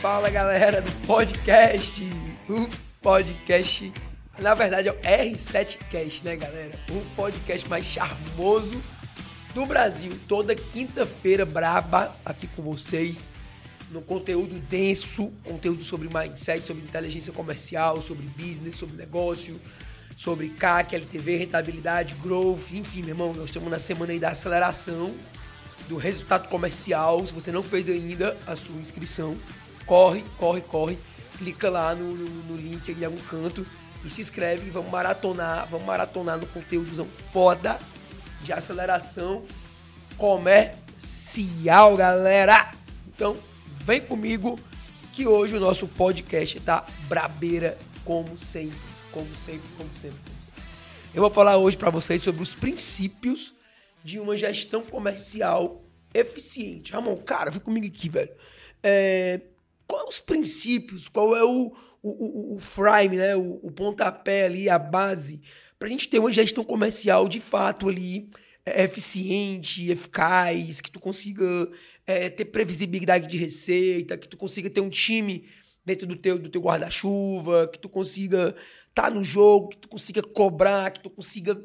Fala galera do podcast, o podcast, na verdade é o R7Cast, né galera? O podcast mais charmoso do Brasil. Toda quinta-feira braba aqui com vocês, no conteúdo denso, conteúdo sobre mindset, sobre inteligência comercial, sobre business, sobre negócio, sobre CAC, LTV, rentabilidade, growth, enfim, meu irmão, nós estamos na semana aí da aceleração do resultado comercial. Se você não fez ainda a sua inscrição, corre, corre, corre. Clica lá no, no, no link ali em algum canto e se inscreve vamos maratonar, vamos maratonar no conteúdo foda de aceleração comercial, galera. Então, vem comigo que hoje o nosso podcast tá brabeira como sempre, como sempre, como sempre, como sempre. Eu vou falar hoje para vocês sobre os princípios de uma gestão comercial eficiente. Ramon, cara, vem comigo aqui, velho. É, quais os princípios, qual é o, o, o, o frame, né? O, o, pontapé ali, a base, para a gente ter uma gestão comercial de fato ali é, eficiente, eficaz, que tu consiga é, ter previsibilidade de receita, que tu consiga ter um time dentro do teu, do teu guarda-chuva, que tu consiga estar tá no jogo, que tu consiga cobrar, que tu consiga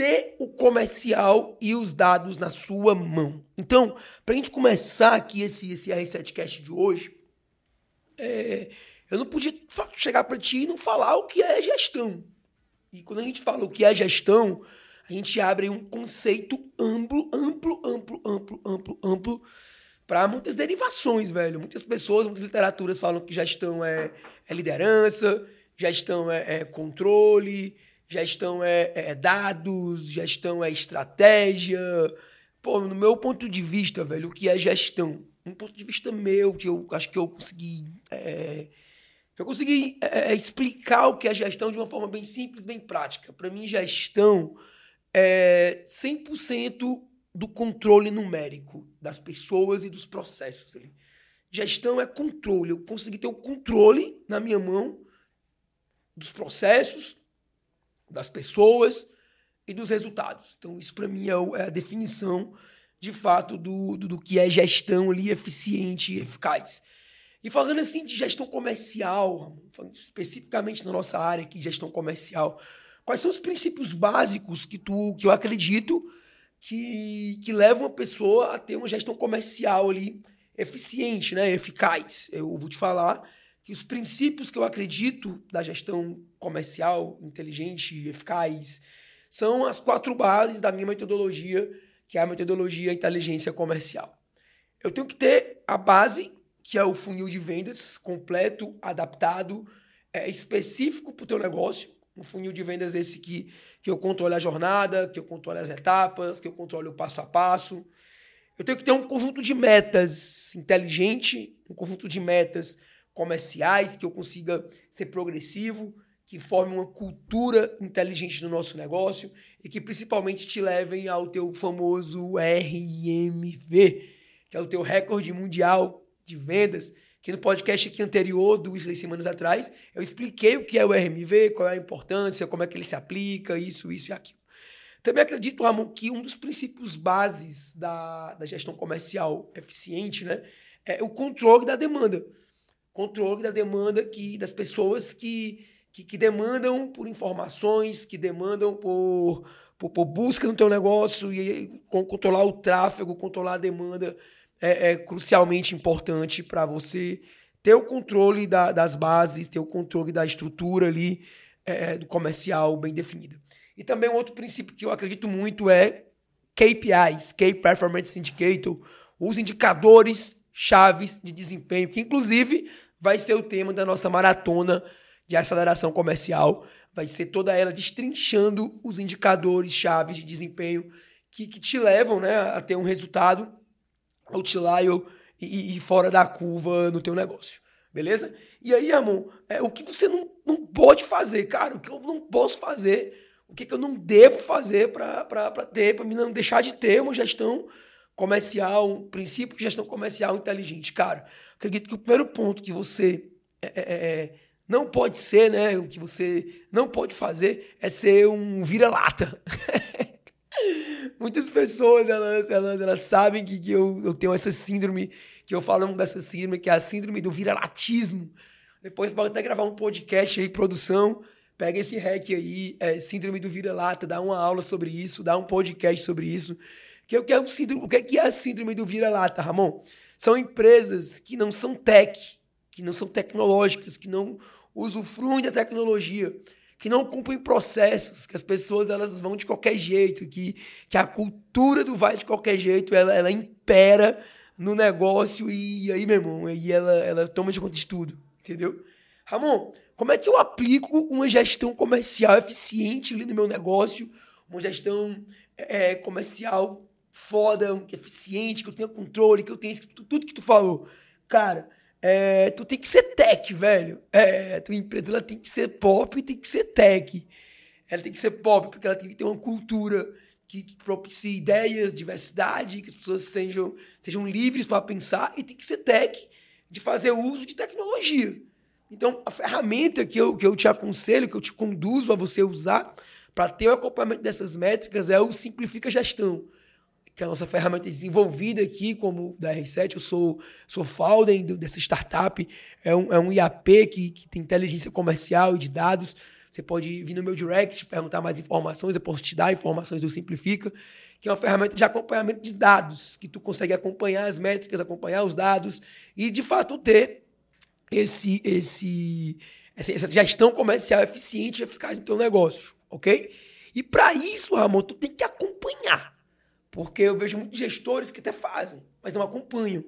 ter o comercial e os dados na sua mão. Então, para a gente começar aqui esse, esse R7Cast de hoje, é, eu não podia chegar para ti e não falar o que é gestão. E quando a gente fala o que é gestão, a gente abre um conceito amplo, amplo, amplo, amplo, amplo, amplo, para muitas derivações, velho. Muitas pessoas, muitas literaturas falam que gestão é, é liderança, gestão é, é controle, gestão é, é, dados, gestão é estratégia. Pô, no meu ponto de vista, velho, o que é gestão? um ponto de vista meu, que eu acho que eu consegui. É, eu consegui é, é explicar o que é gestão de uma forma bem simples, bem prática. Para mim, gestão é 100% do controle numérico das pessoas e dos processos. Ali. Gestão é controle. Eu consegui ter o controle na minha mão dos processos, das pessoas e dos resultados. Então, isso para mim é, é a definição de fato, do, do, do que é gestão ali eficiente e eficaz. E falando assim de gestão comercial, especificamente na nossa área aqui, gestão comercial, quais são os princípios básicos que, tu, que eu acredito que, que levam a pessoa a ter uma gestão comercial ali eficiente, né, eficaz? Eu vou te falar que os princípios que eu acredito da gestão comercial inteligente e eficaz são as quatro bases da minha metodologia que é a metodologia inteligência comercial. Eu tenho que ter a base, que é o funil de vendas completo, adaptado, é, específico para o teu negócio. Um funil de vendas esse que, que eu controle a jornada, que eu controle as etapas, que eu controle o passo a passo. Eu tenho que ter um conjunto de metas inteligente, um conjunto de metas comerciais, que eu consiga ser progressivo, que forme uma cultura inteligente no nosso negócio e que principalmente te levem ao teu famoso RMV, que é o teu recorde mundial de vendas. Que no podcast aqui anterior, duas, três semanas atrás, eu expliquei o que é o RMV, qual é a importância, como é que ele se aplica, isso, isso e aquilo. Também acredito, Ramon, que um dos princípios bases da, da gestão comercial eficiente né, é o controle da demanda. Controle da demanda que, das pessoas que que, que demandam por informações, que demandam por, por, por, busca no teu negócio e controlar o tráfego, controlar a demanda é, é crucialmente importante para você ter o controle da, das bases, ter o controle da estrutura ali é, do comercial bem definida. E também um outro princípio que eu acredito muito é KPIs, Key Performance Indicator, os indicadores chaves de desempenho, que inclusive vai ser o tema da nossa maratona de aceleração comercial, vai ser toda ela destrinchando os indicadores chaves de desempenho que, que te levam né, a ter um resultado outlier e, e fora da curva no teu negócio. Beleza? E aí, Ramon, é, o que você não, não pode fazer, cara? O que eu não posso fazer? O que, que eu não devo fazer para ter, para me não deixar de ter uma gestão comercial, princípio de gestão comercial inteligente? Cara, acredito que o primeiro ponto que você é, é, é não pode ser, né? O que você não pode fazer é ser um vira-lata. muitas pessoas, elas, elas, elas sabem que, que eu, eu tenho essa síndrome, que eu falo dessa síndrome, que é a síndrome do viralatismo. Depois pode até gravar um podcast aí, produção. Pega esse hack aí, é, síndrome do vira-lata, dá uma aula sobre isso, dá um podcast sobre isso. Que, que é um síndrome, o que é a síndrome do vira-lata, Ramon? São empresas que não são tech, que não são tecnológicas, que não usufruem da tecnologia, que não cumprem processos, que as pessoas elas vão de qualquer jeito, que, que a cultura do vai de qualquer jeito, ela, ela impera no negócio e, e aí, meu irmão, aí ela, ela toma de conta de tudo, entendeu? Ramon, como é que eu aplico uma gestão comercial eficiente ali no meu negócio, uma gestão é, comercial foda, eficiente, que eu tenha controle, que eu tenha tudo que tu falou. Cara, é, tu tem que ser tech, velho. É, tua empresa ela tem que ser pop e tem que ser tech. Ela tem que ser pop porque ela tem que ter uma cultura que, que propicie ideias, diversidade, que as pessoas sejam, sejam livres para pensar e tem que ser tech de fazer uso de tecnologia. Então, a ferramenta que eu, que eu te aconselho, que eu te conduzo a você usar para ter o acompanhamento dessas métricas é o Simplifica Gestão, que é a nossa ferramenta desenvolvida aqui, como da R7. Eu sou, sou founder dessa startup. É um, é um IAP que, que tem inteligência comercial e de dados. Você pode vir no meu direct, perguntar mais informações, eu posso te dar informações do Simplifica, que é uma ferramenta de acompanhamento de dados, que tu consegue acompanhar as métricas, acompanhar os dados e, de fato, ter esse, esse, essa gestão comercial eficiente e eficaz no teu negócio, ok? E para isso, Ramon, tu tem que acompanhar. Porque eu vejo muitos gestores que até fazem, mas não acompanham.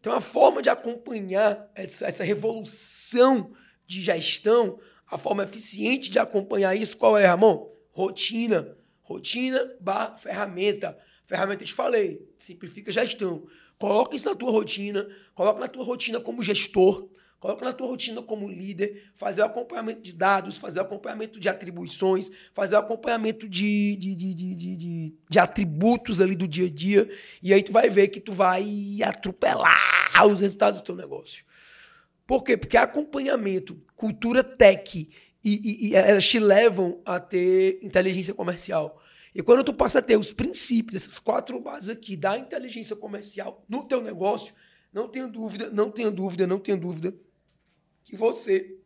Então, a forma de acompanhar essa, essa revolução de gestão, a forma eficiente de acompanhar isso, qual é, Ramon? Rotina. Rotina barra ferramenta. Ferramenta, eu te falei, simplifica gestão. Coloca isso na tua rotina, coloca na tua rotina como gestor, Coloca na tua rotina como líder, fazer o acompanhamento de dados, fazer o acompanhamento de atribuições, fazer o acompanhamento de, de, de, de, de, de atributos ali do dia a dia. E aí tu vai ver que tu vai atropelar os resultados do teu negócio. Por quê? Porque acompanhamento, cultura tech e, e, e elas te levam a ter inteligência comercial. E quando tu passa a ter os princípios, essas quatro bases aqui da inteligência comercial no teu negócio, não tenha dúvida, não tenha dúvida, não tenha dúvida que você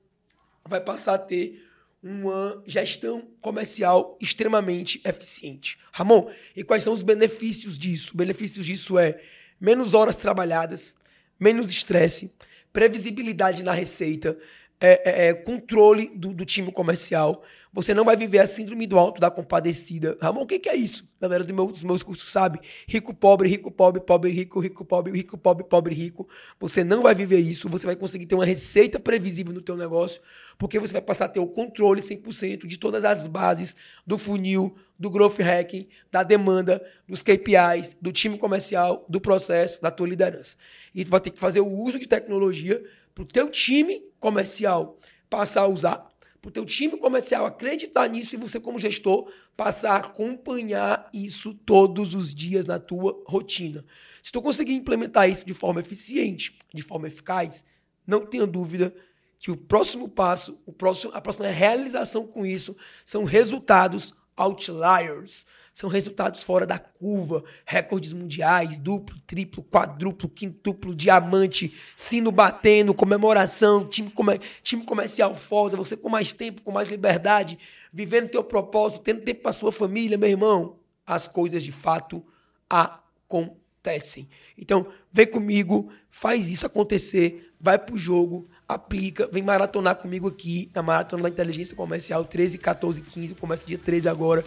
vai passar a ter uma gestão comercial extremamente eficiente. Ramon, e quais são os benefícios disso? Benefícios disso é menos horas trabalhadas, menos estresse, previsibilidade na receita, é, é, é, controle do, do, time comercial. Você não vai viver a síndrome do alto da compadecida. Ramon, o que, que é isso? Galera do meu, dos meus cursos sabe. Rico, pobre, rico, pobre, pobre, rico, rico, pobre, rico, pobre, pobre, rico. Você não vai viver isso. Você vai conseguir ter uma receita previsível no teu negócio, porque você vai passar a ter o controle 100% de todas as bases do funil, do growth hacking, da demanda, dos KPIs, do time comercial, do processo, da tua liderança. E tu vai ter que fazer o uso de tecnologia para o teu time comercial passar a usar, para o teu time comercial acreditar nisso e você, como gestor, passar a acompanhar isso todos os dias na tua rotina. Se tu conseguir implementar isso de forma eficiente, de forma eficaz, não tenha dúvida que o próximo passo, o próximo, a próxima realização com isso são resultados outliers são resultados fora da curva, recordes mundiais, duplo, triplo, quadruplo, quintuplo, diamante, sino batendo, comemoração, time, come, time comercial foda, você com mais tempo, com mais liberdade, vivendo teu propósito, tendo tempo para sua família, meu irmão, as coisas de fato acontecem. Então, vem comigo, faz isso acontecer, vai pro jogo, aplica, vem maratonar comigo aqui na Maratona da Inteligência Comercial 13, 14, 15, começa dia 13 agora.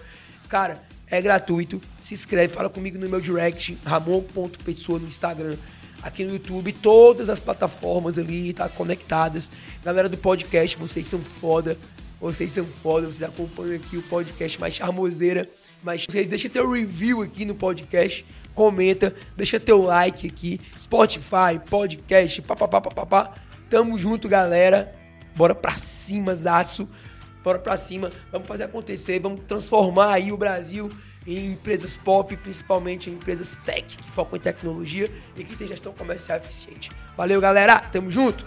Cara, é gratuito. Se inscreve, fala comigo no meu direct, ramon.pessoa no Instagram. Aqui no YouTube, todas as plataformas ali, tá conectadas. Galera do podcast, vocês são foda. Vocês são foda, vocês acompanham aqui o podcast mais charmoseira. Mas vocês deixem teu review aqui no podcast, comenta, deixa teu like aqui. Spotify, podcast, papapá, papapá. Tamo junto, galera. Bora pra cima, zaço. Bora pra cima, vamos fazer acontecer, vamos transformar aí o Brasil em empresas pop, principalmente em empresas tech, que focam em tecnologia e que tem gestão comercial eficiente. Valeu, galera! Tamo junto!